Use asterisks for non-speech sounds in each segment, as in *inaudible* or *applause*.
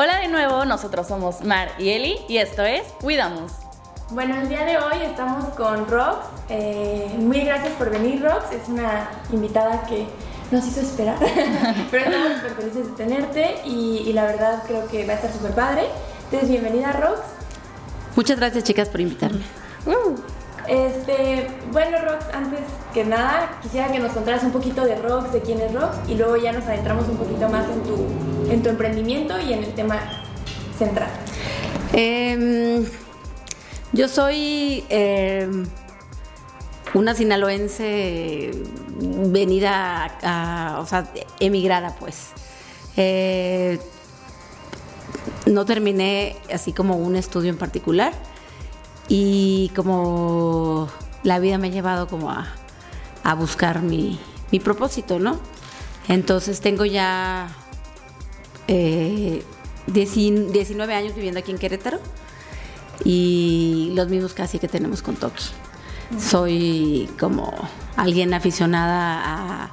Hola de nuevo, nosotros somos Mar y Eli y esto es Cuidamos. Bueno, el día de hoy estamos con Rox. Eh, muy gracias por venir, Rox. Es una invitada que nos hizo esperar, *laughs* pero estamos súper felices de tenerte y, y la verdad creo que va a estar súper padre. Entonces, bienvenida, Rox. Muchas gracias, chicas, por invitarme. Este, bueno, Rox, antes que nada, quisiera que nos contaras un poquito de Rox, de quién es Rox, y luego ya nos adentramos un poquito más en tu, en tu emprendimiento y en el tema central. Em, yo soy em, una sinaloense venida a, o sea, emigrada, pues. Eh, no terminé así como un estudio en particular y como la vida me ha llevado como a, a buscar mi, mi propósito, ¿no? Entonces tengo ya eh, 19 19 años viviendo aquí en Querétaro y los mismos casi que tenemos con Toki. Soy como alguien aficionada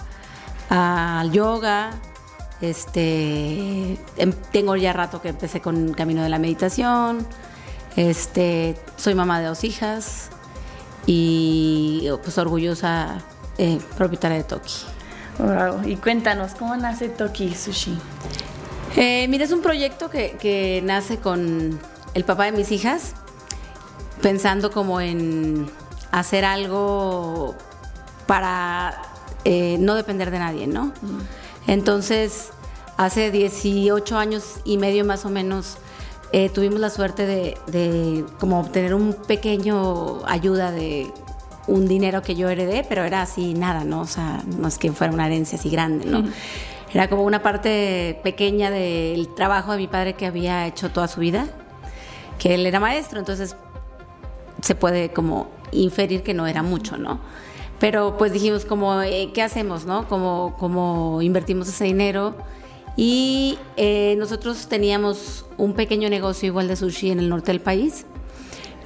al yoga. Este, em- tengo ya rato que empecé con el camino de la meditación. Este, soy mamá de dos hijas y pues orgullosa eh, propietaria de Toki. Wow. Y cuéntanos, ¿cómo nace Toki Sushi? Eh, mira, es un proyecto que, que nace con el papá de mis hijas, pensando como en hacer algo para eh, no depender de nadie, ¿no? Entonces, hace 18 años y medio más o menos, eh, tuvimos la suerte de, de como obtener un pequeño ayuda de un dinero que yo heredé, pero era así nada, ¿no? O sea, no es que fuera una herencia así grande, ¿no? Era como una parte pequeña del trabajo de mi padre que había hecho toda su vida, que él era maestro, entonces se puede como inferir que no era mucho, ¿no? Pero pues dijimos como, eh, ¿qué hacemos, no? Como, como invertimos ese dinero y eh, nosotros teníamos un pequeño negocio igual de sushi en el norte del país,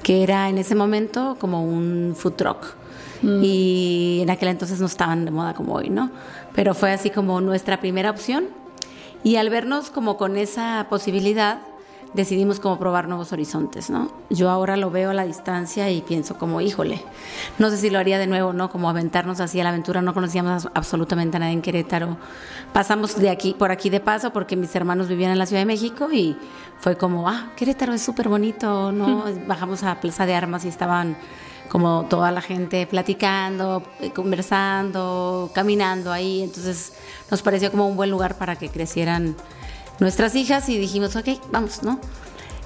que era en ese momento como un food truck. Y en aquel entonces no estaban de moda como hoy, ¿no? Pero fue así como nuestra primera opción. Y al vernos como con esa posibilidad, decidimos como probar nuevos horizontes, ¿no? Yo ahora lo veo a la distancia y pienso como, híjole, no sé si lo haría de nuevo, ¿no? Como aventarnos así a la aventura, no conocíamos absolutamente a nadie en Querétaro. Pasamos de aquí, por aquí de paso, porque mis hermanos vivían en la Ciudad de México y fue como, ah, Querétaro es súper bonito, ¿no? Bajamos a Plaza de Armas y estaban como toda la gente platicando, eh, conversando, caminando ahí, entonces nos pareció como un buen lugar para que crecieran nuestras hijas y dijimos, ok, vamos, ¿no?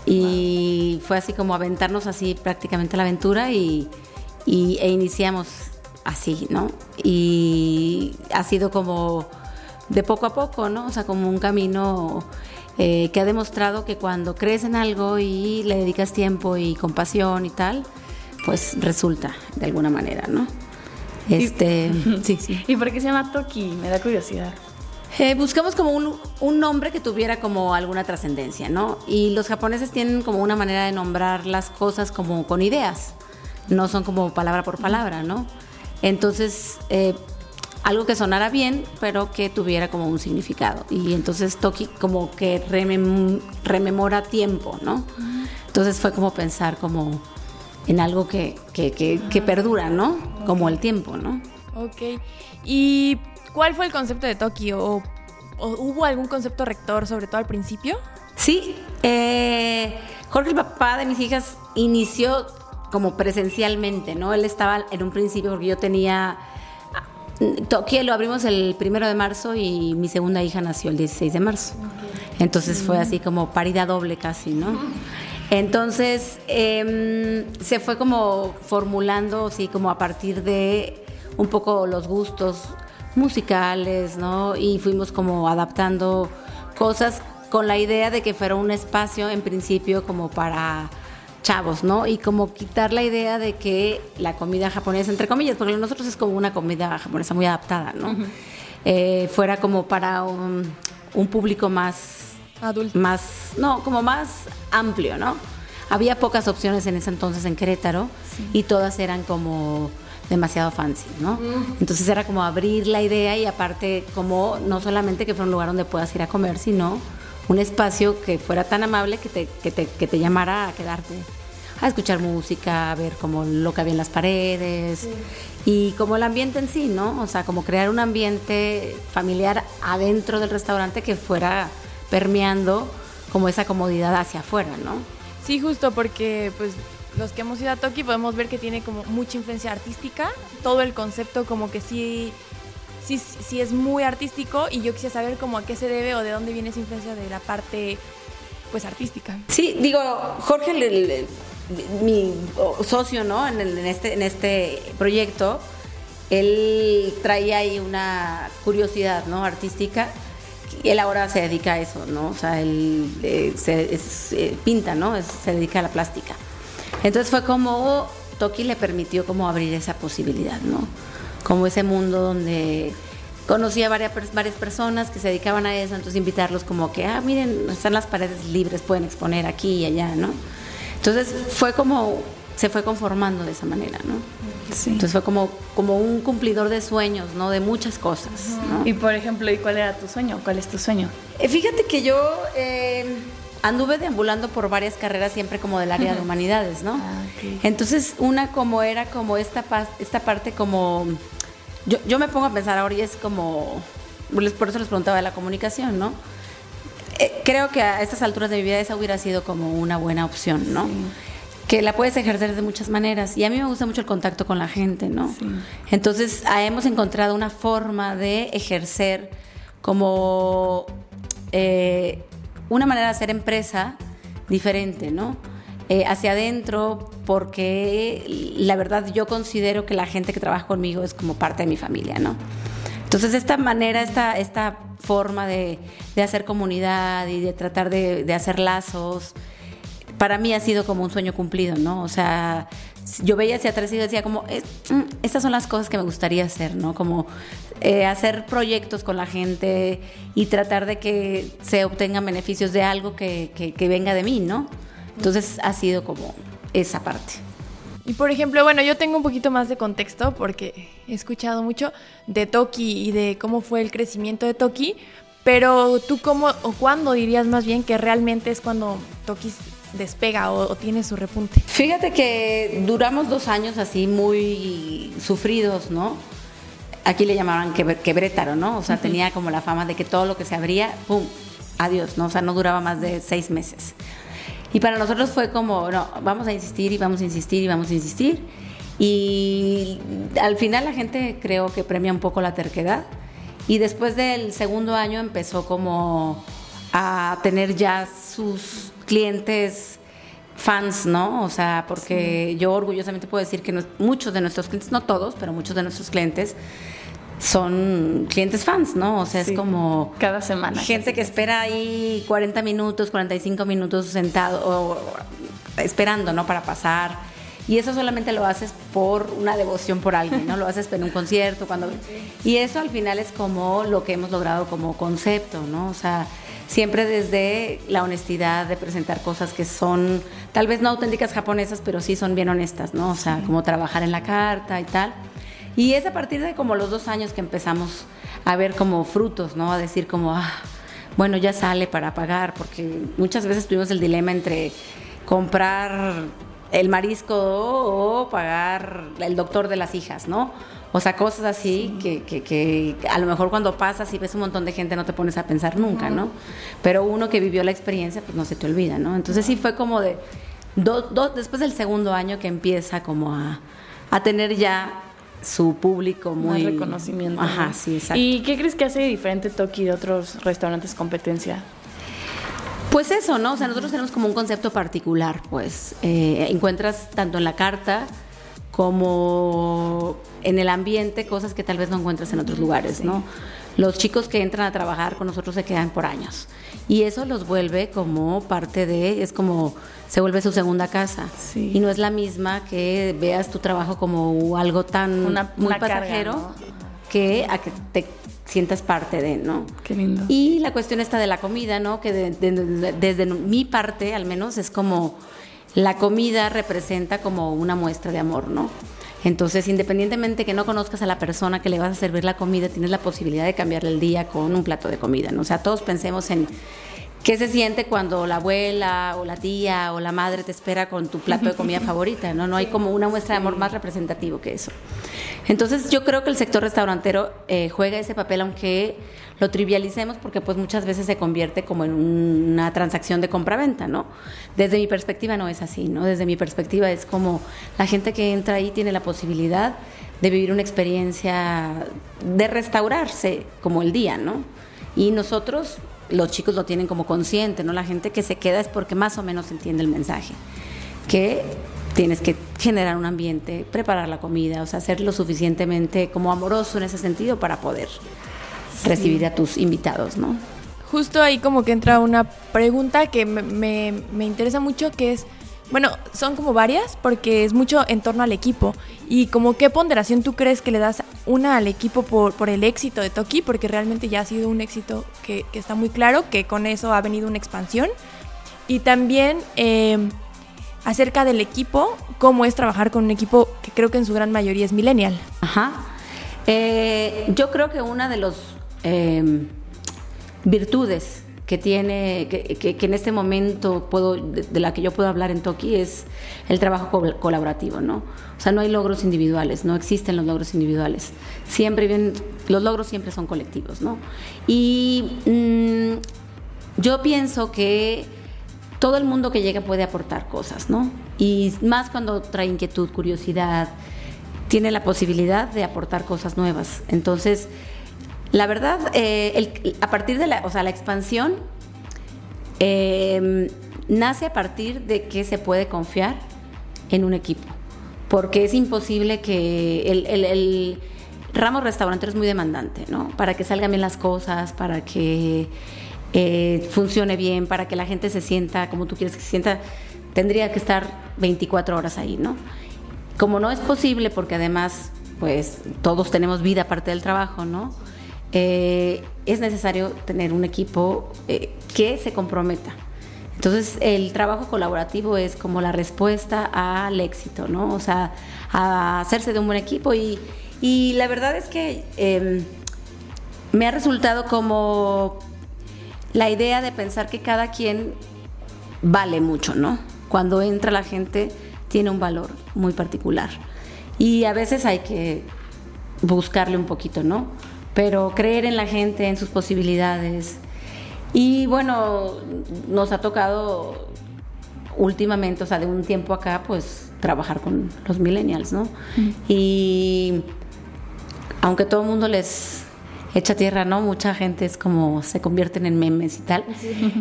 Y fue así como aventarnos así prácticamente a la aventura y, y- e iniciamos así, ¿no? Y ha sido como de poco a poco, ¿no? O sea, como un camino eh, que ha demostrado que cuando crees en algo y le dedicas tiempo y compasión y tal, pues resulta de alguna manera, ¿no? Este, *laughs* sí, *laughs* sí. ¿Y por qué se llama Toki? Me da curiosidad. Eh, buscamos como un, nombre que tuviera como alguna trascendencia, ¿no? Y los japoneses tienen como una manera de nombrar las cosas como con ideas, no son como palabra por palabra, ¿no? Entonces, eh, algo que sonara bien, pero que tuviera como un significado. Y entonces Toki como que remem- rememora tiempo, ¿no? Entonces fue como pensar como en algo que, que, que- que perdura, ¿no? Como el tiempo, ¿no? Ok. ¿Y cuál fue el concepto de Toki? ¿O, o hubo algún concepto rector, sobre todo al principio? Sí, eh, Jorge, el papá de mis hijas, inició como presencialmente, ¿no? Él estaba en un principio porque yo tenía... Toki lo abrimos el primero de marzo y mi segunda hija nació el 16 de marzo. Entonces fue así como parida doble casi, ¿no? Entonces em, se fue como formulando, así como a partir de un poco los gustos musicales, ¿no? Y fuimos como adaptando cosas con la idea de que fuera un espacio en principio como para chavos, ¿no? Y como quitar la idea de que la comida japonesa, entre comillas, porque nosotros es como una comida japonesa muy adaptada, ¿no? Eh, fuera como para un, un público más Adulto. más, no, como más amplio, ¿no? Había pocas opciones en ese entonces en Querétaro y todas eran como demasiado fancy, ¿no? Entonces era como abrir la idea y aparte como no solamente que fuera un lugar donde puedas ir a comer, sino un espacio que fuera tan amable que te, que te, que te llamara a quedarte a escuchar música, a ver como lo que había en las paredes y como el ambiente en sí, ¿no? O sea, como crear un ambiente familiar adentro del restaurante que fuera permeando como esa comodidad hacia afuera, ¿no? Sí, justo porque pues los que hemos ido a Toki podemos ver que tiene como mucha influencia artística, todo el concepto como que sí sí, sí es muy artístico y yo quisiera saber cómo a qué se debe o de dónde viene esa influencia de la parte pues artística. Sí, digo, Jorge, mi socio, ¿no? En, este, en este proyecto, él traía ahí una curiosidad, ¿no? Artística. Él ahora se dedica a eso, ¿no? O sea, él eh, se, eh, pinta, ¿no? se dedica a la plástica. Entonces fue como Toki le permitió como abrir esa posibilidad, ¿no? como ese mundo donde conocía varias, varias personas que se dedicaban a eso, entonces invitarlos como que, ah, miren, están las paredes libres, pueden exponer aquí y allá, ¿no? Entonces fue como, se fue conformando de esa manera, ¿no? Sí. Entonces fue como, como un cumplidor de sueños, ¿no? De muchas cosas, ¿no? Y por ejemplo, ¿y cuál era tu sueño? ¿Cuál es tu sueño? Eh, fíjate que yo eh, anduve deambulando por varias carreras siempre como del área de humanidades, ¿no? Ah, Entonces una como era como esta, esta parte como yo, yo me pongo a pensar ahora y es como, por eso les preguntaba de la comunicación, ¿no? Eh, creo que a estas alturas de mi vida esa hubiera sido como una buena opción, ¿no? Que la puedes ejercer de muchas maneras. Y a mí me gusta mucho el contacto con la gente, ¿no? Entonces ah, hemos encontrado una forma de ejercer como eh, una manera de hacer empresa diferente, ¿no? Eh, hacia adentro, porque la verdad yo considero que la gente que trabaja conmigo es como parte de mi familia, ¿no? Entonces esta manera, esta, esta forma de, hacer comunidad y de tratar de, hacer lazos, para mí ha sido como un sueño cumplido, ¿no? O sea, yo veía hacia atrás y decía como, mm, estas son las cosas que me gustaría hacer, ¿no? Como eh, hacer proyectos con la gente y tratar de que se obtengan beneficios de algo que, que venga de mí, ¿no? Entonces ha sido como esa parte. Y por ejemplo, bueno, yo tengo un poquito más de contexto porque he escuchado mucho de Toki y de cómo fue el crecimiento de Toki, pero tú cómo o cuándo dirías más bien que realmente es cuando Toki despega o, tiene su repunte. Fíjate que duramos dos años así muy sufridos, ¿no? Aquí le llamaban quebrétaro, ¿no? O sea, tenía como la fama de que todo lo que se abría, ¡pum! Adiós, ¿no? O sea, no duraba más de seis meses. Y para nosotros fue como, no, vamos a insistir y vamos a insistir y vamos a insistir. Y al final la gente creo que premia un poco la terquedad. Y después del segundo año empezó como a tener ya sus clientes fans, ¿no? O sea, porque yo orgullosamente puedo decir que muchos de nuestros clientes, no todos, pero muchos de nuestros clientes son clientes fans, ¿no? O sea, es como... Cada semana. Gente que espera ahí 40 minutos, 45 minutos sentado o esperando, ¿no? Para pasar. Y eso solamente lo haces por una devoción por alguien, ¿no? Lo haces en un concierto, cuando... *laughs* Y eso al final es como lo que hemos logrado como concepto, ¿no? O sea, siempre desde la honestidad de presentar cosas que son tal vez no auténticas japonesas, pero sí son bien honestas, ¿no? O sea, como trabajar en la carta y tal. Y es a partir de como los dos años que empezamos a ver como frutos, ¿no? A decir como, ah, bueno, ya sale para pagar, porque muchas veces tuvimos el dilema entre comprar el marisco o pagar el doctor de las hijas, ¿no? O sea, cosas así que, que, que, a lo mejor cuando pasas y ves un montón de gente no te pones a pensar nunca, ¿no? Pero uno que vivió la experiencia, pues no se te olvida, ¿no? Entonces sí fue como de, después del segundo año que empieza como a, a tener ya su público muy... reconocimiento. Ajá, sí, exacto. ¿Y qué crees que hace diferente Toki de otros restaurantes competencia? Pues eso, ¿no? O sea, nosotros tenemos como un concepto particular, pues. Eh, encuentras tanto en la carta como en el ambiente cosas que tal vez no encuentras en otros lugares, ¿no? Los chicos que entran a trabajar con nosotros se quedan por años y eso los vuelve como parte de, es como se vuelve su segunda casa y no es la misma que veas tu trabajo como algo tan muy pasajero que a que te sientas parte de, ¿no? Qué lindo. Y la cuestión está de la comida, ¿no? Que desde mi parte, al menos, es como la comida representa como una muestra de amor, ¿no? Entonces, independientemente que no conozcas a la persona que le vas a servir la comida, tienes la posibilidad de cambiarle el día con un plato de comida, ¿no? O sea, todos pensemos en ¿Qué se siente cuando la abuela o la tía o la madre te espera con tu plato de comida favorita? No, no hay como una muestra de amor más representativo que eso. Entonces yo creo que el sector restaurantero eh, juega ese papel, aunque lo trivialicemos, porque pues muchas veces se convierte como en una transacción de compra-venta, ¿no? Desde mi perspectiva no es así, ¿no? Desde mi perspectiva es como la gente que entra ahí tiene la posibilidad de vivir una experiencia de restaurarse como el día, ¿no? Y nosotros los chicos lo tienen como consciente, ¿no? La gente que se queda es porque más o menos entiende el mensaje. Que tienes que generar un ambiente, preparar la comida, o sea, ser lo suficientemente como amoroso en ese sentido para poder recibir a tus invitados, ¿no? Justo ahí como que entra una pregunta que me, me interesa mucho, que es, bueno, son como varias porque es mucho en torno al equipo. ¿Y como qué ponderación tú crees que le das una al equipo por, por el éxito de Toki? Porque realmente ya ha sido un éxito que, está muy claro, que con eso ha venido una expansión. Y también em, acerca del equipo, cómo es trabajar con un equipo que creo que en su gran mayoría es millennial. Ajá. Eh, yo creo que una de las em, virtudes que tiene, que, en este momento puedo, de, la que yo puedo hablar en Toki es el trabajo colaborativo, ¿no? O sea, no hay logros individuales, no existen los logros individuales. Siempre bien, los logros siempre son colectivos, ¿no? Y mm, yo pienso que todo el mundo que llega puede aportar cosas, ¿no? Y más cuando trae inquietud, curiosidad, tiene la posibilidad de aportar cosas nuevas. Entonces, la verdad, eh, a partir de la, o sea, la expansión em, nace a partir de que se puede confiar en un equipo, porque es imposible que el, ramo restaurantero es muy demandante, ¿no? Para que salgan bien las cosas, para que eh, funcione bien, para que la gente se sienta como tú quieres que se sienta, tendría que estar 24 horas ahí, ¿no? Como no es posible, porque además, pues todos tenemos vida aparte del trabajo, ¿no? Eh, es necesario tener un equipo eh, que se comprometa. Entonces, el trabajo colaborativo es como la respuesta al éxito, ¿no? O sea, a hacerse de un buen equipo. Y, y la verdad es que em, me ha resultado como la idea de pensar que cada quien vale mucho, ¿no? Cuando entra la gente, tiene un valor muy particular. Y a veces hay que buscarle un poquito, ¿no? Pero creer en la gente, en sus posibilidades. Y bueno, nos ha tocado últimamente, o sea, de un tiempo acá, pues trabajar con los millennials, ¿no? Y aunque todo el mundo les echa tierra, ¿no? Mucha gente es como se convierten en memes y tal.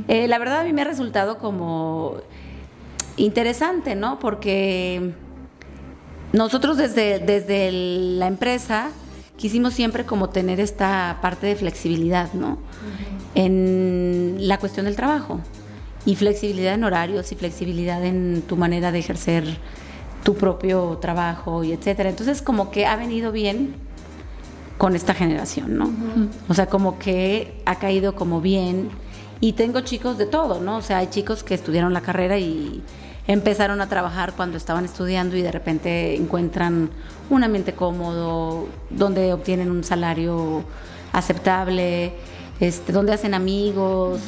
Eh, la verdad a mí me ha resultado como interesante, ¿no? Porque nosotros desde, desde la empresa quisimos siempre como tener esta parte de flexibilidad, ¿no? En la cuestión del trabajo. Y flexibilidad en horarios y flexibilidad en tu manera de ejercer tu propio trabajo y etcétera. Entonces como que ha venido bien con esta generación, ¿no? O sea, como que ha caído como bien. Y tengo chicos de todo, ¿no? O sea, hay chicos que estudiaron la carrera y empezaron a trabajar cuando estaban estudiando y de repente encuentran un ambiente cómodo, donde obtienen un salario aceptable, este, donde hacen amigos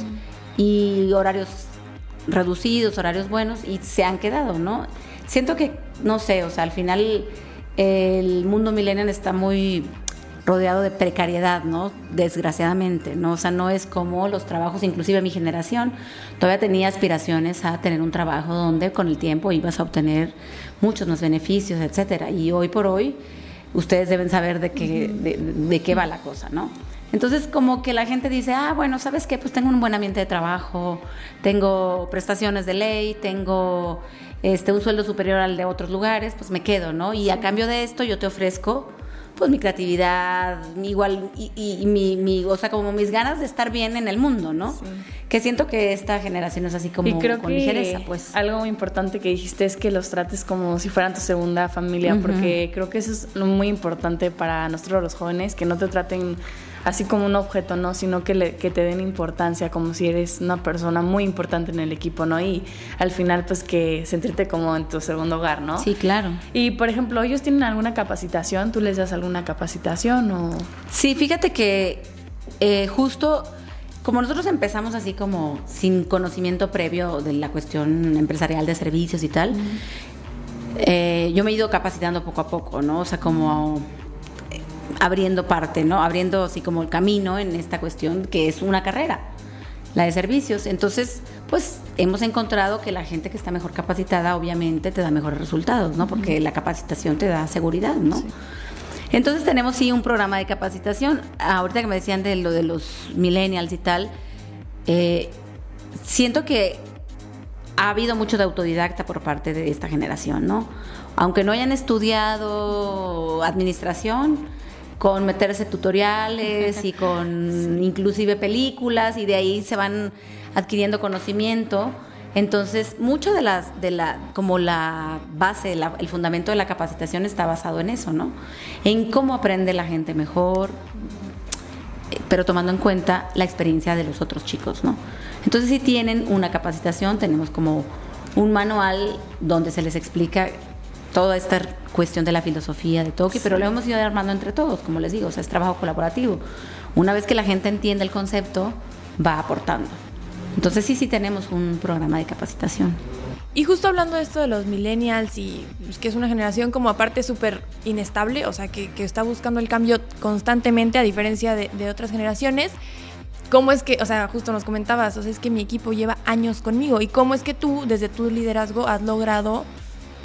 y horarios reducidos, horarios buenos y se han quedado, ¿no? Siento que, no sé, o sea, al final el mundo millennial está muy rodeado de precariedad, ¿no? Desgraciadamente, ¿no? O sea, no es como los trabajos, inclusive mi generación, todavía tenía aspiraciones a tener un trabajo donde con el tiempo ibas a obtener muchos más beneficios, etcétera. Y hoy por hoy, ustedes deben saber de qué, de, qué va la cosa, ¿no? Entonces, como que la gente dice, ah, bueno, ¿sabes qué? Pues tengo un buen ambiente de trabajo, tengo prestaciones de ley, tengo este, un sueldo superior al de otros lugares, pues me quedo, ¿no? Y a cambio de esto yo te ofrezco pues mi creatividad, mi igual, y, mi, mi, o sea, como mis ganas de estar bien en el mundo, ¿no? Que siento que esta generación es así como y creo con que ligereza, pues. Algo muy importante que dijiste es que los trates como si fueran tu segunda familia, porque creo que eso es muy importante para nosotros los jóvenes, que no te traten así como un objeto, ¿no? Sino que, le, que te den importancia, como si eres una persona muy importante en el equipo, ¿no? Y al final, pues que sentirte como en tu segundo hogar, ¿no? Sí, claro. Y por ejemplo, ¿ellos tienen alguna capacitación? ¿Tú les das alguna capacitación o...? Sí, fíjate que eh, justo como nosotros empezamos así como sin conocimiento previo de la cuestión empresarial de servicios y tal, eh, yo me he ido capacitando poco a poco, ¿no? O sea, como abriendo parte, ¿no? Abriendo así como el camino en esta cuestión que es una carrera, la de servicios. Entonces, pues hemos encontrado que la gente que está mejor capacitada obviamente te da mejores resultados, ¿no? Porque la capacitación te da seguridad, ¿no? Entonces tenemos sí un programa de capacitación. Ahorita que me decían de lo de los millennials y tal, eh, siento que ha habido mucho de autodidacta por parte de esta generación, ¿no? Aunque no hayan estudiado administración, con meterse tutoriales y con *laughs* inclusive películas y de ahí se van adquiriendo conocimiento. Entonces, mucho de las, de la, como la base, el fundamento de la capacitación está basado en eso, ¿no? En cómo aprende la gente mejor, pero tomando en cuenta la experiencia de los otros chicos, ¿no? Entonces, si tienen una capacitación, tenemos como un manual donde se les explica toda esta cuestión de la filosofía de Toki, pero lo hemos ido armando entre todos, como les digo, o sea, es trabajo colaborativo. Una vez que la gente entiende el concepto, va aportando. Entonces sí, sí tenemos un programa de capacitación. Y justo hablando de esto de los millennials y pues, que es una generación como aparte súper inestable, o sea, que, está buscando el cambio constantemente a diferencia de, otras generaciones, ¿cómo es que, o sea, justo nos comentabas, o sea, es que mi equipo lleva años conmigo y cómo es que tú desde tu liderazgo has logrado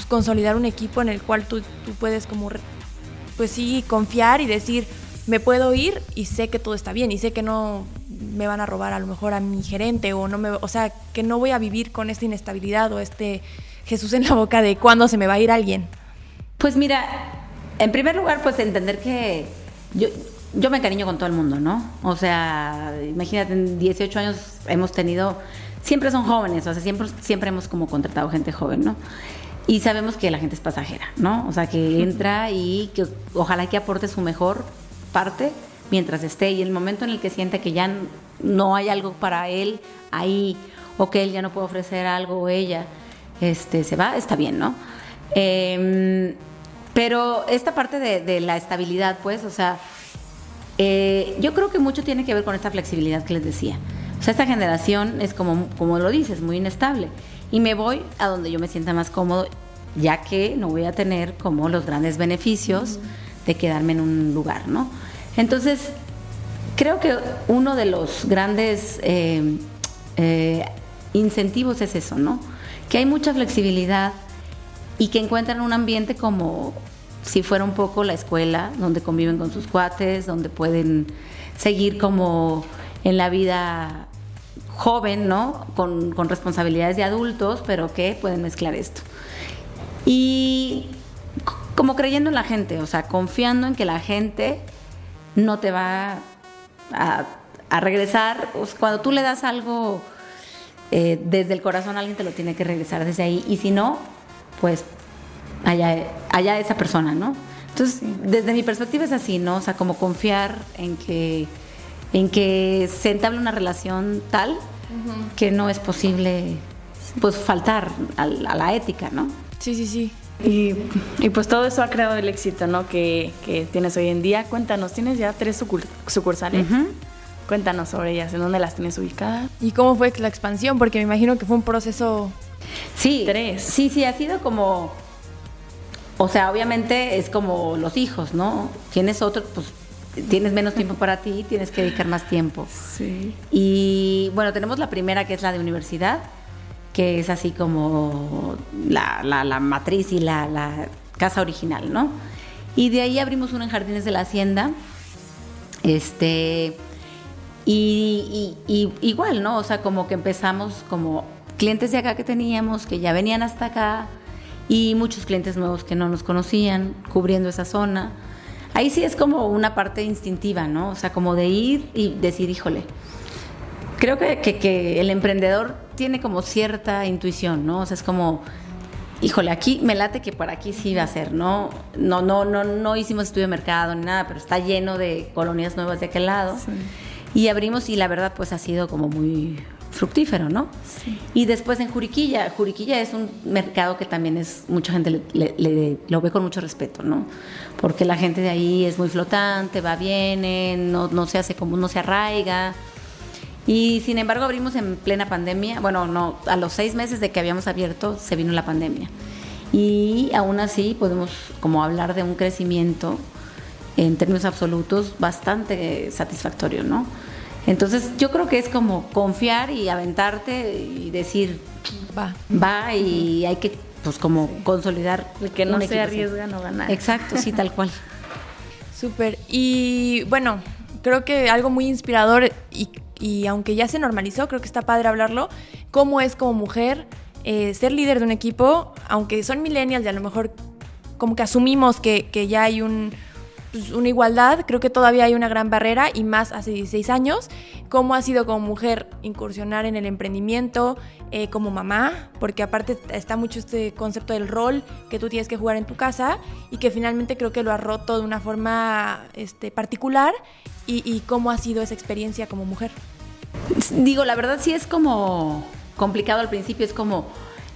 pues, consolidar un equipo en el cual tú, tú puedes como, pues sí, confiar y decir, me puedo ir y sé que todo está bien y sé que no me van a robar a lo mejor a mi gerente o no me, o sea, que no voy a vivir con esta inestabilidad o este Jesús en la boca de cuándo se me va a ir alguien. Pues mira, en primer lugar, pues entender que yo, yo me encariño con todo el mundo, ¿no? O sea, imagínate, en 18 años hemos tenido, siempre son jóvenes, o sea, siempre, siempre hemos como contratado gente joven, ¿no? Y sabemos que la gente es pasajera, ¿no? O sea, que entra y que ojalá que aporte su mejor parte mientras esté y el momento en el que siente que ya no hay algo para él ahí o que él ya no puede ofrecer algo o ella este, se va, está bien, ¿no? Em, pero esta parte de, la estabilidad, pues, o sea, eh, yo creo que mucho tiene que ver con esta flexibilidad que les decía. O sea, esta generación es como, como lo dices, muy inestable. Y me voy a donde yo me sienta más cómodo, ya que no voy a tener como los grandes beneficios de quedarme en un lugar, ¿no? Entonces, creo que uno de los grandes eh, eh, incentivos es eso, ¿no? Que hay mucha flexibilidad y que encuentran un ambiente como si fuera un poco la escuela, donde conviven con sus cuates, donde pueden seguir como en la vida joven, ¿no? Con, con responsabilidades de adultos, pero que pueden mezclar esto. Y como creyendo en la gente, o sea, confiando en que la gente no te va a, regresar. cuando tú le das algo eh, desde el corazón, alguien te lo tiene que regresar desde ahí. Y si no, pues allá, allá esa persona, ¿no? Entonces, desde mi perspectiva es así, ¿no? O sea, como confiar en que, en que se entable una relación tal que no es posible, pues, faltar a, a la ética, ¿no? Sí, sí, sí. Y, pues todo eso ha creado el éxito, ¿no? Que, tienes hoy en día. Cuéntanos, tienes ya tres sucursales. Cuéntanos sobre ellas, ¿en dónde las tienes ubicadas? ¿Y cómo fue la expansión? Porque me imagino que fue un proceso... Sí, tres. Sí, sí, ha sido como... O sea, obviamente es como los hijos, ¿no? Tienes otro, pues tienes menos tiempo para ti, tienes que dedicar más tiempo. Sí. Y bueno, tenemos la primera que es la de universidad, que es así como la, la, matriz y la, la, casa original, ¿no? Y de ahí abrimos uno en Jardines de la Hacienda, este, y, igual, ¿no? O sea, como que empezamos como clientes de acá que teníamos, que ya venían hasta acá, y muchos clientes nuevos que no nos conocían, cubriendo esa zona. Ahí sí es como una parte instintiva, ¿no? O sea, como de ir y decir, híjole, creo que, que, el emprendedor tiene como cierta intuición, ¿no? O sea, es como, híjole, aquí me late que por aquí sí va a ser, ¿no? No, no, no, no hicimos estudio de mercado ni nada, pero está lleno de colonias nuevas de aquel lado. Y abrimos y la verdad pues ha sido como muy fructífero, ¿no? Sí. Y después en Juriquilla, Juriquilla es un mercado que también es, mucha gente le, lo ve con mucho respeto, ¿no? Porque la gente de ahí es muy flotante, va, viene, no, no se hace como, no se arraiga. Y sin embargo abrimos en plena pandemia, bueno, no, a los seis meses de que habíamos abierto se vino la pandemia. Y aún así podemos como hablar de un crecimiento en términos absolutos bastante satisfactorio, ¿no? Entonces yo creo que es como confiar y aventarte y decir, va, va y hay que pues como consolidar. El que no se arriesga no gana. Exacto, sí, tal cual. *laughs* Súper. Y bueno, creo que algo muy inspirador y, y, aunque ya se normalizó, creo que está padre hablarlo, cómo es como mujer eh, ser líder de un equipo, aunque son millennials y a lo mejor como que asumimos que, que ya hay un, pues, una igualdad, creo que todavía hay una gran barrera y más hace 16 años. ¿Cómo ha sido como mujer incursionar en el emprendimiento, eh, como mamá? Porque aparte está mucho este concepto del rol que tú tienes que jugar en tu casa y que finalmente creo que lo ha roto de una forma este, particular. Y, y cómo ha sido esa experiencia como mujer? Digo, la verdad sí es como complicado al principio, es como...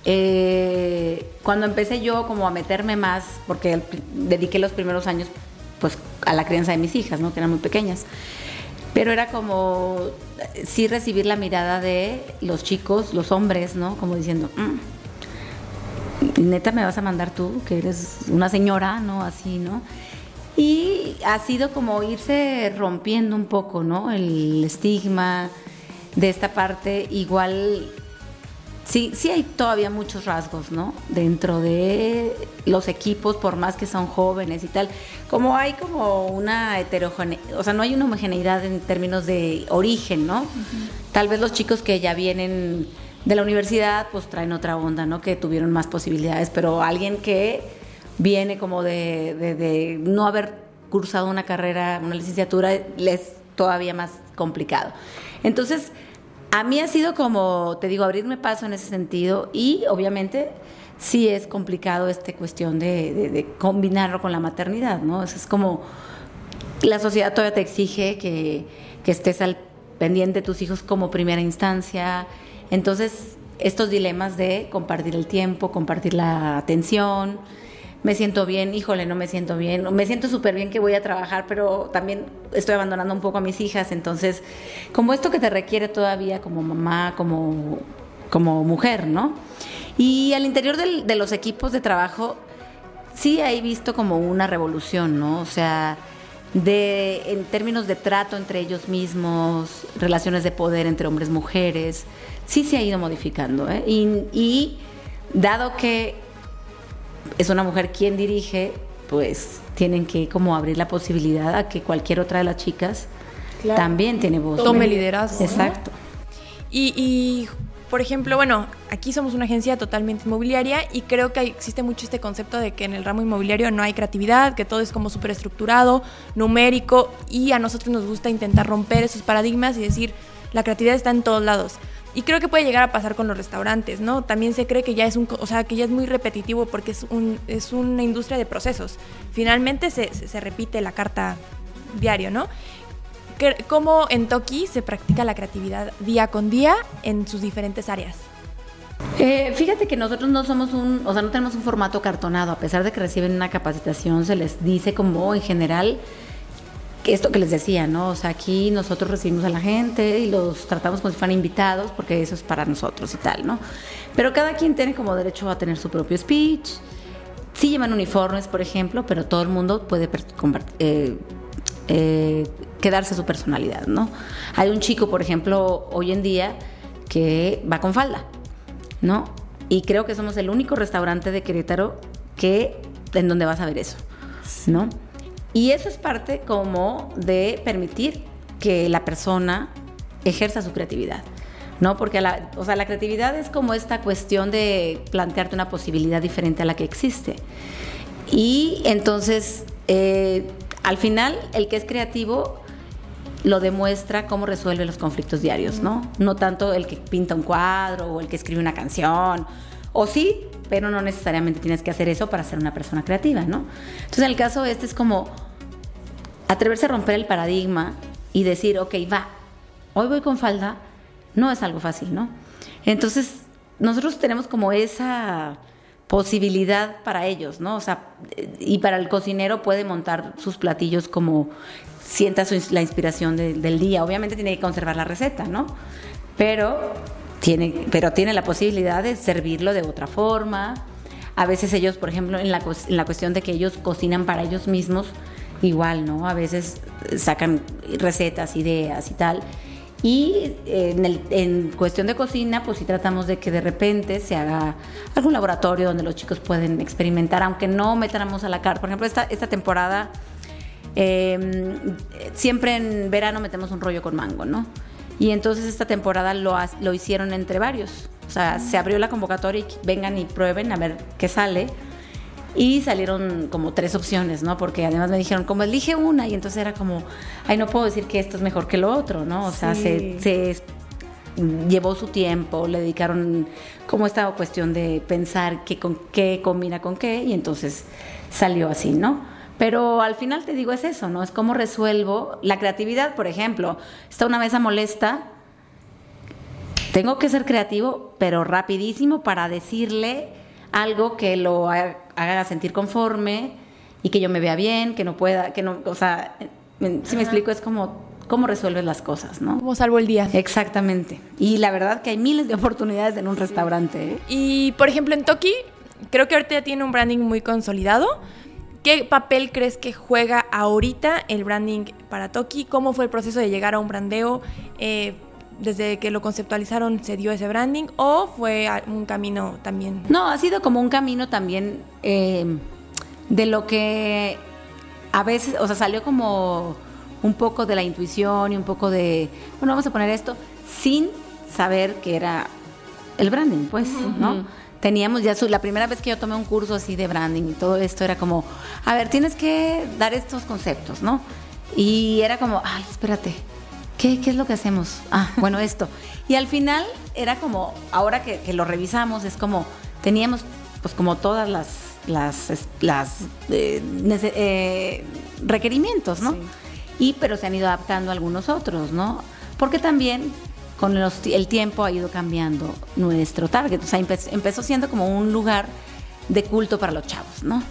Eh, cuando empecé yo como a meterme más, porque dediqué los primeros años pues a la crianza de mis hijas, ¿no? Que eran muy pequeñas. Pero era como sí recibir la mirada de los chicos, los hombres, ¿no? Como diciendo, mm, neta me vas a mandar tú, que eres una señora, ¿no? Así, ¿no? Y ha sido como irse rompiendo un poco, ¿no? El estigma de esta parte. Igual sí, sí hay todavía muchos rasgos, ¿no? Dentro de los equipos, por más que son jóvenes y tal, como hay como una heterogeneidad, o sea, no hay una homogeneidad en términos de origen, ¿no? Tal vez los chicos que ya vienen de la universidad, pues traen otra onda, ¿no? Que tuvieron más posibilidades, pero alguien que viene como de, de no haber cursado una carrera, una licenciatura, es todavía más complicado. Entonces, a mí ha sido como, te digo, abrirme paso en ese sentido y obviamente sí es complicado esta cuestión de, combinarlo con la maternidad, ¿no? Es, como, la sociedad todavía te exige que estés al pendiente de tus hijos como primera instancia. Entonces, estos dilemas de compartir el tiempo, compartir la atención, me siento bien, híjole, no me siento bien, me siento súper bien que voy a trabajar, pero también estoy abandonando un poco a mis hijas, entonces, como esto que te requiere todavía como mamá, como, como mujer, ¿no? Y al interior de los equipos de trabajo, sí he visto como una revolución, ¿no? O sea, de, en términos de trato entre ellos mismos, relaciones de poder entre hombres y mujeres, sí se ha ido modificando, ¿eh? y dado que es una mujer quien dirige, pues tienen que como abrir la posibilidad a que cualquier otra de las chicas también tiene voz. Tome liderazgo. Exacto. Y, por ejemplo, bueno, aquí somos una agencia totalmente inmobiliaria y creo que existe mucho este concepto de que en el ramo inmobiliario no hay creatividad, que todo es como súper estructurado, numérico y a nosotros nos gusta intentar romper esos paradigmas y decir, la creatividad está en todos lados. Y creo que puede llegar a pasar con los restaurantes, ¿no? También se cree que ya es un, o sea, que ya es muy repetitivo porque es un, es una industria de procesos. Finalmente se, se, repite la carta diario, ¿no? ¿Cómo en Toki se practica la creatividad día con día en sus diferentes áreas? Eh, fíjate que nosotros no somos un, o sea, no tenemos un formato cartonado, a pesar de que reciben una capacitación, se les dice como en general esto que les decía, ¿no? O sea, aquí nosotros recibimos a la gente y los tratamos como si fueran invitados, porque eso es para nosotros y tal, ¿no? Pero cada quien tiene como derecho a tener su propio speech. Sí llevan uniformes, por ejemplo, pero todo el mundo puede eh, eh, quedarse su personalidad, ¿no? Hay un chico, por ejemplo, hoy en día que va con falda, ¿no? Y creo que somos el único restaurante de Querétaro que en donde vas a ver eso, ¿no? Y eso es parte como de permitir que la persona ejerza su creatividad. ¿no? Porque la, o sea, la creatividad es como esta cuestión de plantearte una posibilidad diferente a la que existe. Y entonces, eh, al final, el que es creativo lo demuestra cómo resuelve los conflictos diarios, ¿no? No tanto el que pinta un cuadro o el que escribe una canción, o sí, pero no necesariamente tienes que hacer eso para ser una persona creativa, ¿no? Entonces, en el caso este es como atreverse a romper el paradigma y decir, ok, va, hoy voy con falda, no es algo fácil, ¿no? Entonces, nosotros tenemos como esa posibilidad para ellos, ¿no? O sea, y para el cocinero puede montar sus platillos como sienta la inspiración del día. Obviamente tiene que conservar la receta, ¿no? Pero tiene, pero tiene la posibilidad de servirlo de otra forma. A veces ellos, por ejemplo, en la, en la cuestión de que ellos cocinan para ellos mismos, igual, ¿no? A veces sacan recetas, ideas y tal. Y en, en, cuestión de cocina, pues sí tratamos de que de repente se haga algún laboratorio donde los chicos pueden experimentar, aunque no metamos a la carta. Por ejemplo, esta, esta temporada, em, siempre en verano metemos un rollo con mango, ¿no? Y entonces esta temporada lo, lo hicieron entre varios. O sea, se abrió la convocatoria y vengan y prueben a ver qué sale. Y salieron como tres opciones, ¿no? Porque además me dijeron, como elige una, y entonces era como, ay, no puedo decir que esto es mejor que lo otro, ¿no? O sea, se, se, llevó su tiempo, le dedicaron como esta cuestión de pensar qué, con qué combina con qué, y entonces salió así, ¿no? Pero al final te digo, es eso, ¿no? Es cómo resuelvo la creatividad, por ejemplo. Está una mesa molesta, tengo que ser creativo, pero rapidísimo para decirle algo que lo haga sentir conforme y que yo me vea bien, que no pueda, que no, o sea, si me explico, es como cómo resuelves las cosas, ¿no? Como salvo el día. Exactamente. Y la verdad que hay miles de oportunidades en un restaurante. ¿eh? Y por ejemplo en Toki, creo que ahorita ya tiene un branding muy consolidado. ¿Qué papel crees que juega ahorita el branding para Toki? ¿Cómo fue el proceso de llegar a un brandeo? Eh, desde que lo conceptualizaron se dio ese branding o fue un camino también? No, ha sido como un camino también eh, de lo que a veces, o sea, salió como un poco de la intuición y un poco de, bueno, vamos a poner esto, sin saber que era el branding, pues, ¿no? Teníamos ya su, la primera vez que yo tomé un curso así de branding y todo esto era como, a ver, tienes que dar estos conceptos, ¿no? Y era como, ay, espérate, ¿Qué, es lo que hacemos? Ah, *laughs* bueno, esto. Y al final era como, ahora que, lo revisamos, es como, teníamos pues como todas las, las, las eh, eh, requerimientos, ¿no? Y pero se han ido adaptando algunos otros, ¿no? Porque también con el tiempo ha ido cambiando nuestro target. O sea, empezó siendo como un lugar de culto para los chavos, ¿no?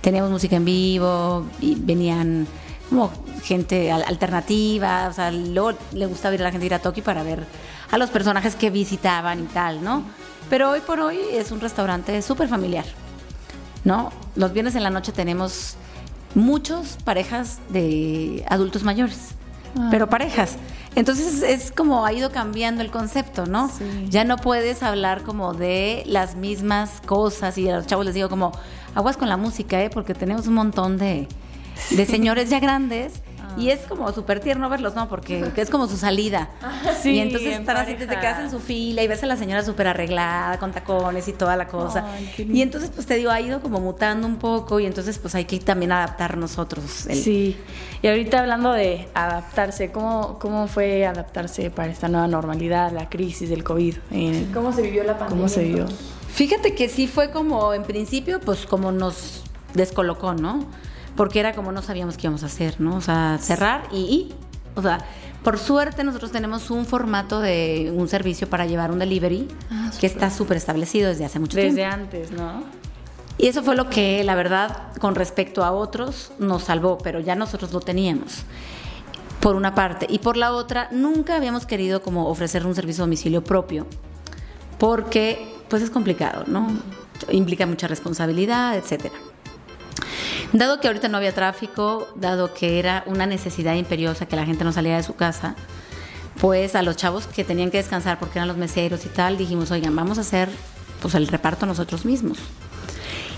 Teníamos música en vivo y venían como gente alternativa, o sea, luego le gustaba ir a la gente ir a Toki para ver a los personajes que visitaban y tal, ¿no? Pero hoy por hoy es un restaurante súper familiar, ¿no? Los viernes en la noche tenemos muchos parejas de adultos mayores, ah. pero parejas. Entonces es como ha ido cambiando el concepto, ¿no? Ya no puedes hablar como de las mismas cosas y a los chavos les digo como aguas con la música, ¿eh? Porque tenemos un montón de, de señores ya grandes. Y es como súper tierno verlos, ¿no? Porque *laughs* es como su salida. Sí, y entonces están así desde que hacen su fila y ves a la señora súper arreglada, con tacones y toda la cosa. y entonces, pues te digo, ha ido como mutando un poco y entonces, pues hay que también adaptar nosotros. Sí. Y ahorita hablando de adaptarse, ¿cómo, ¿cómo fue adaptarse para esta nueva normalidad, la crisis del COVID? ¿Cómo se vivió la pandemia? ¿Cómo se vivió? Fíjate que sí fue como, en principio, pues como nos descolocó, ¿no? Porque era como no sabíamos qué íbamos a hacer, ¿no? O sea, cerrar y, o sea, por suerte nosotros tenemos un formato de un servicio para llevar un delivery ah, que está súper establecido desde hace mucho tiempo. Desde antes, ¿no? Y eso fue lo que, la verdad, con respecto a otros, nos salvó, pero ya nosotros lo teníamos, por una parte. Y por la otra, nunca habíamos querido como ofrecer un servicio de domicilio propio, porque pues es complicado, ¿no? Implica mucha responsabilidad, etcétera. Dado que ahorita no había tráfico, dado que era una necesidad imperiosa que la gente no saliera de su casa, pues a los chavos que tenían que descansar porque eran los meseros y tal, dijimos, oigan, vamos a hacer pues el reparto nosotros mismos.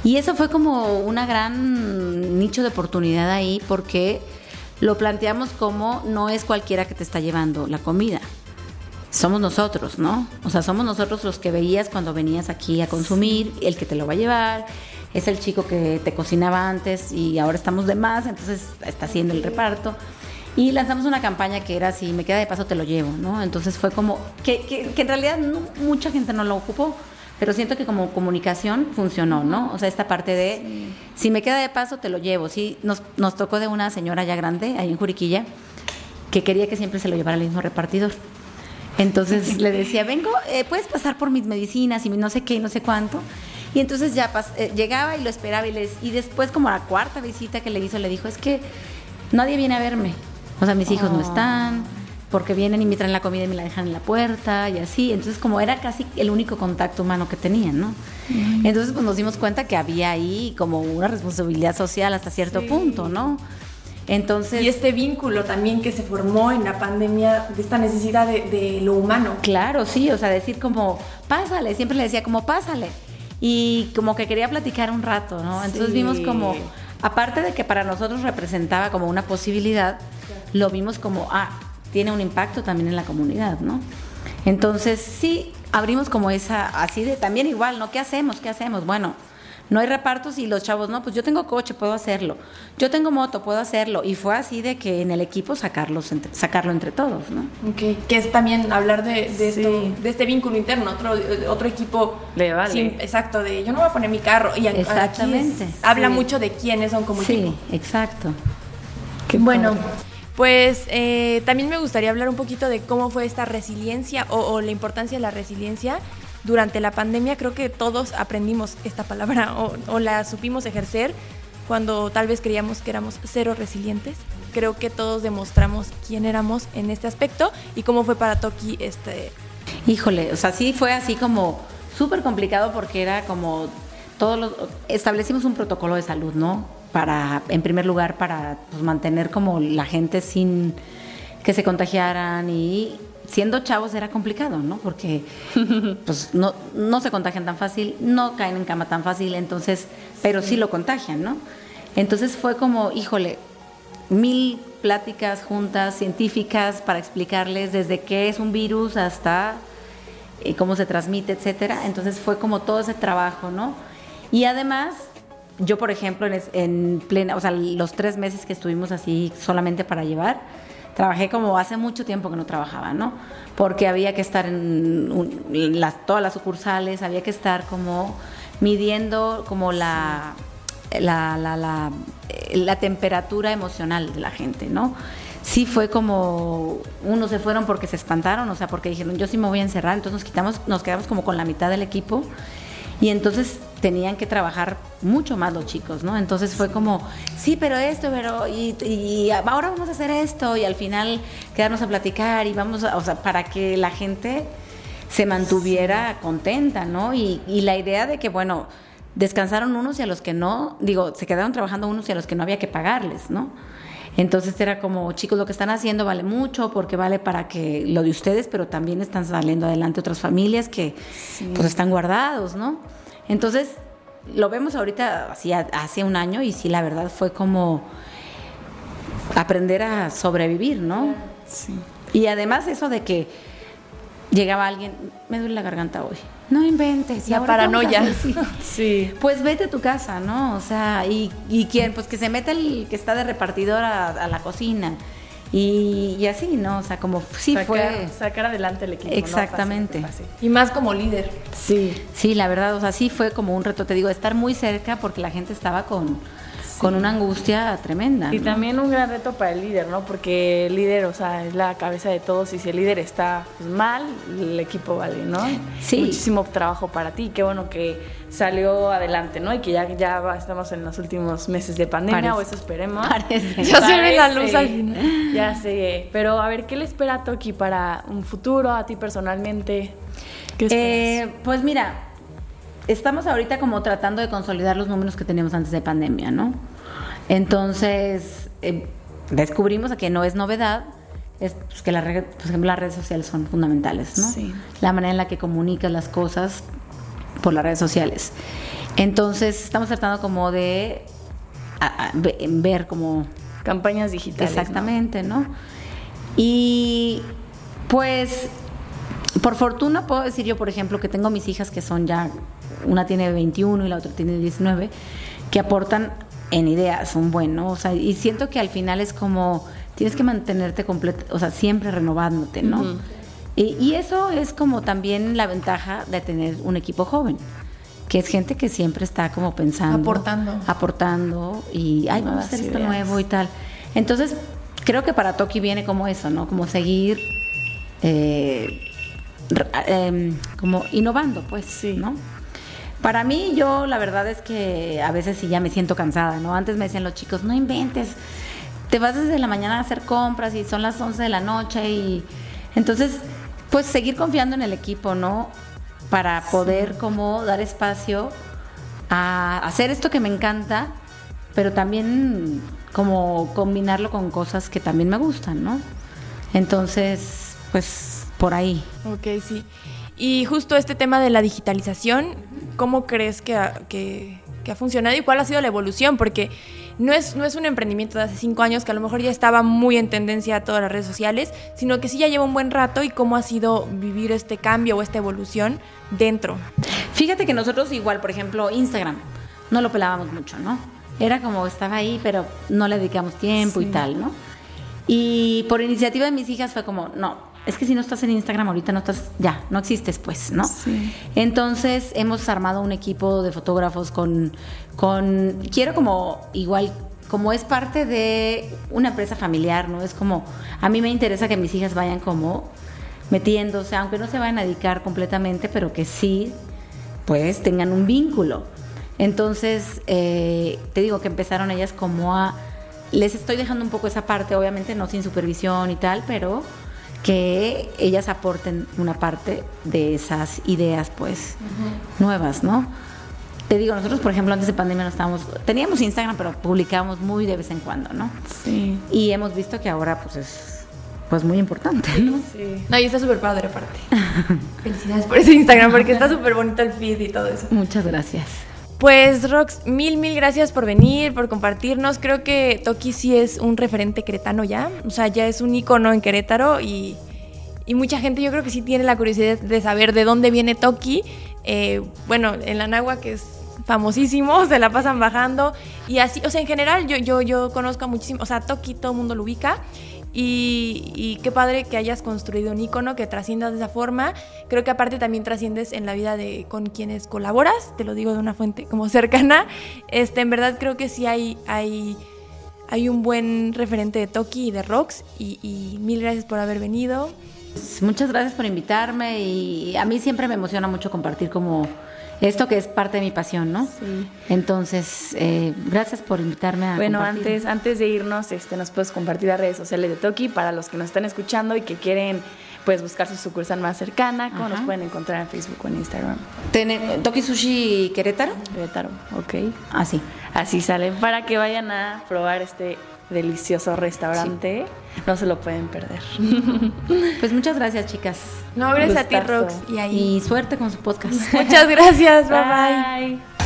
Y eso fue como una gran nicho de oportunidad ahí porque lo planteamos como no es cualquiera que te está llevando la comida. Somos nosotros, ¿no? O sea, somos nosotros los que veías cuando venías aquí a consumir, el que te lo va a llevar, es el chico que te cocinaba antes y ahora estamos de más, entonces está haciendo el reparto. Y lanzamos una campaña que era si me queda de paso te lo llevo, ¿no? Entonces fue como que, que, en realidad mucha gente no lo ocupó, pero siento que como comunicación funcionó, ¿no? O sea, esta parte de si me queda de paso te lo llevo. Sí, nos, nos tocó de una señora ya grande ahí en Juriquilla que quería que siempre se lo llevara el mismo repartidor. Entonces le decía, vengo, eh, puedes pasar por mis medicinas y no sé qué no sé cuánto. Y entonces ya eh, llegaba y lo esperaba y, les, y después como la cuarta visita que le hizo le dijo, es que nadie viene a verme. O sea, mis hijos no están, porque vienen y me traen la comida y me la dejan en la puerta y así. Entonces, como era casi el único contacto humano que tenían, ¿no? Entonces, pues nos dimos cuenta que había ahí como una responsabilidad social hasta cierto punto, ¿no? Entonces, y este vínculo también que se formó en la pandemia, de esta necesidad de, lo humano. Claro, sí, o sea, decir como, pásale, siempre le decía como, pásale. Y como que quería platicar un rato, ¿no? Entonces vimos como, aparte de que para nosotros representaba como una posibilidad, lo vimos como, ah, tiene un impacto también en la comunidad, ¿no? Entonces sí, abrimos como esa, así de también igual, ¿no? ¿Qué hacemos? ¿Qué hacemos? Bueno, no hay repartos y los chavos, no, pues yo tengo coche, puedo hacerlo. Yo tengo moto, puedo hacerlo. Y fue así de que en el equipo sacarlos sacarlo entre todos, ¿no? Okay. Que es también hablar de, de, de este vínculo interno, otro, otro equipo. Le vale. exacto, de yo no voy a poner mi carro. Y Exactamente. habla mucho de quiénes son como Sí, exacto. bueno. Pues eh, también me gustaría hablar un poquito de cómo fue esta resiliencia o, la importancia de la resiliencia durante la pandemia. Creo que todos aprendimos esta palabra *laughs* o, la supimos ejercer cuando tal vez creíamos que éramos cero resilientes. Creo que todos demostramos quién éramos en este aspecto y cómo fue para Toki este... Híjole, o sea, sí fue así como súper complicado porque era como todos los... Establecimos un protocolo de salud, ¿no? para, en primer lugar, para pues, mantener como la gente sin que se contagiaran y siendo chavos era complicado, ¿no? Porque *laughs* pues no, no se contagian tan fácil, no caen en cama tan fácil, entonces, pero sí lo contagian, ¿no? Entonces fue como, híjole, mil pláticas juntas científicas para explicarles desde qué es un virus hasta eh, cómo se transmite, etcétera. Entonces fue como todo ese trabajo, ¿no? Y además yo, por ejemplo, en, plena, o sea, los tres meses que estuvimos así solamente para llevar, trabajé como hace mucho tiempo que no trabajaba, ¿no? Porque había que estar en las, todas las sucursales, había que estar como midiendo como la, la, la, la, temperatura emocional de la gente, ¿no? Sí fue como, unos se fueron porque se espantaron, o sea, porque dijeron, yo sí me voy a encerrar, entonces nos, quitamos, nos quedamos como con la mitad del equipo y entonces tenían que trabajar mucho más los chicos, ¿no? Entonces fue como, sí, pero esto, pero, y, ahora vamos a hacer esto, y al final quedarnos a platicar, y vamos a, o sea, para que la gente se mantuviera contenta, ¿no? Y, y la idea de que, bueno, descansaron unos y a los que no, digo, se quedaron trabajando unos y a los que no había que pagarles, ¿no? Entonces era como, chicos, lo que están haciendo vale mucho porque vale para que lo de ustedes, pero también están saliendo adelante otras familias que pues están guardados, ¿no? Entonces, lo vemos ahorita así hace un año y sí, la verdad fue como aprender a sobrevivir, ¿no? Sí. Y además eso de que llegaba alguien, me duele la garganta hoy. No inventes. La paranoia. *laughs* Sí. Pues vete a tu casa, ¿no? O sea, y, y quién, pues que se mete el que está de repartidor a, la cocina. Y, así, ¿no? O sea, como sí fue. Sacar adelante el equipo. Exactamente. Y más como líder. Sí. Sí, la verdad, o sea, sí fue como un reto, te digo, estar muy cerca porque la gente estaba con con una angustia tremenda. Y también un gran reto para el líder, ¿no? Porque el líder, o sea, es la cabeza de todos y si el líder está pues, mal, el equipo vale, ¿no? Sí. Muchísimo trabajo para ti, qué bueno que salió adelante, ¿no? Y que ya, ya estamos en los últimos meses de pandemia, o eso esperemos. Parece. Ya se ve la luz al final. Ya sé, pero a ver, ¿qué le espera a Toki para un futuro, a ti personalmente? ¿Qué eh, pues mira, estamos ahorita como tratando de consolidar los números que teníamos antes de pandemia, ¿no? Entonces, eh, descubrimos que no es novedad, es pues, que la red, por ejemplo, las redes sociales son fundamentales, ¿no? Sí. La manera en la que comunicas las cosas por las redes sociales. Entonces, estamos tratando como de ver como... Campañas digitales. Exactamente, ¿no? Y pues, por fortuna puedo decir yo, por ejemplo, que tengo mis hijas que son ya una tiene 21 y la otra tiene 19, que aportan en ideas un buen, O sea, y siento que al final es como tienes que mantenerte completo, o sea, siempre renovándote, ¿no? y, eso es como también la ventaja de tener un equipo joven, que es gente que siempre está como pensando, aportando, aportando y ay, vamos a hacer esto nuevo y tal. Entonces, creo que para Toki viene como eso, ¿no? Como seguir eh, em, como innovando, pues, sí. ¿no? Para mí, yo la verdad es que a veces sí ya me siento cansada, ¿no? Antes me decían los chicos, no inventes, te vas desde la mañana a hacer compras y son las 11 de la noche y entonces, pues seguir confiando en el equipo, ¿no? Para poder como dar espacio a hacer esto que me encanta, pero también como combinarlo con cosas que también me gustan, ¿no? Entonces, pues por ahí. Ok, sí. Y justo este tema de la digitalización, ¿cómo crees que ha, que, ha funcionado y cuál ha sido la evolución? Porque no es, no es un emprendimiento de hace cinco años que a lo mejor ya estaba muy en tendencia a todas las redes sociales, sino que sí ya lleva un buen rato y cómo ha sido vivir este cambio o esta evolución dentro. Fíjate que nosotros igual, por ejemplo, Instagram, no lo pelábamos mucho, ¿no? Era como estaba ahí, pero no le dedicamos tiempo y tal, ¿no? Y por iniciativa de mis hijas fue como, no, es que si no estás en Instagram ahorita no estás, ya, no existes pues, ¿no? Sí. Entonces hemos armado un equipo de fotógrafos con, con, quiero como igual, como es parte de una empresa familiar, ¿no? Es como, a mí me interesa que mis hijas vayan como metiéndose, aunque no se vayan a dedicar completamente, pero que sí, pues tengan un vínculo. Entonces, eh, te digo que empezaron ellas como a, les estoy dejando un poco esa parte, obviamente no sin supervisión y tal, pero que ellas aporten una parte de esas ideas pues nuevas, ¿no? Te digo, nosotros por ejemplo antes de pandemia no estábamos, teníamos Instagram pero publicábamos muy de vez en cuando, ¿no? Sí. Y hemos visto que ahora pues es pues muy importante, ¿no? Sí. No, y está súper padre aparte. *laughs* Felicidades por ese Instagram porque está *laughs* súper bonito el feed y todo eso. Muchas gracias. Pues Rox, mil, mil gracias por venir, por compartirnos. Creo que Toki sí es un referente queretano ya. O sea, ya es un icono en Querétaro y, mucha gente yo creo que sí tiene la curiosidad de saber de dónde viene Toki. Eh, bueno, en la Nagua, que es famosísimo, *laughs* se la pasan bajando y así, o sea, en general yo, yo, yo conozco muchísimo, o sea, Toki todo el mundo lo ubica y, qué padre que hayas construido un icono que trasciendas de esa forma. Creo que aparte también trasciendes en la vida de con quienes colaboras, te lo digo de una fuente como cercana. Este, en verdad creo que sí hay, hay, hay un buen referente de Toki y de Rox y, mil gracias por haber venido. Muchas gracias por invitarme y a mí siempre me emociona mucho compartir como esto que es parte de mi pasión, ¿no? Sí. Entonces, eh, gracias por invitarme a Bueno, antes, antes de irnos, este, nos puedes compartir las redes sociales de Toki para los que nos están escuchando y que quieren pues buscar su sucursal más cercana, ¿cómo nos pueden encontrar en Facebook o en Instagram? ¿Toki Sushi Querétaro? Querétaro, ok. Así. Así sale, para que vayan a probar este delicioso restaurante. No se lo pueden perder. *laughs* Pues muchas gracias, chicas. No, gracias a ti, Rox. Y, ahí. y suerte con su podcast. Muchas gracias. *laughs* bye. bye.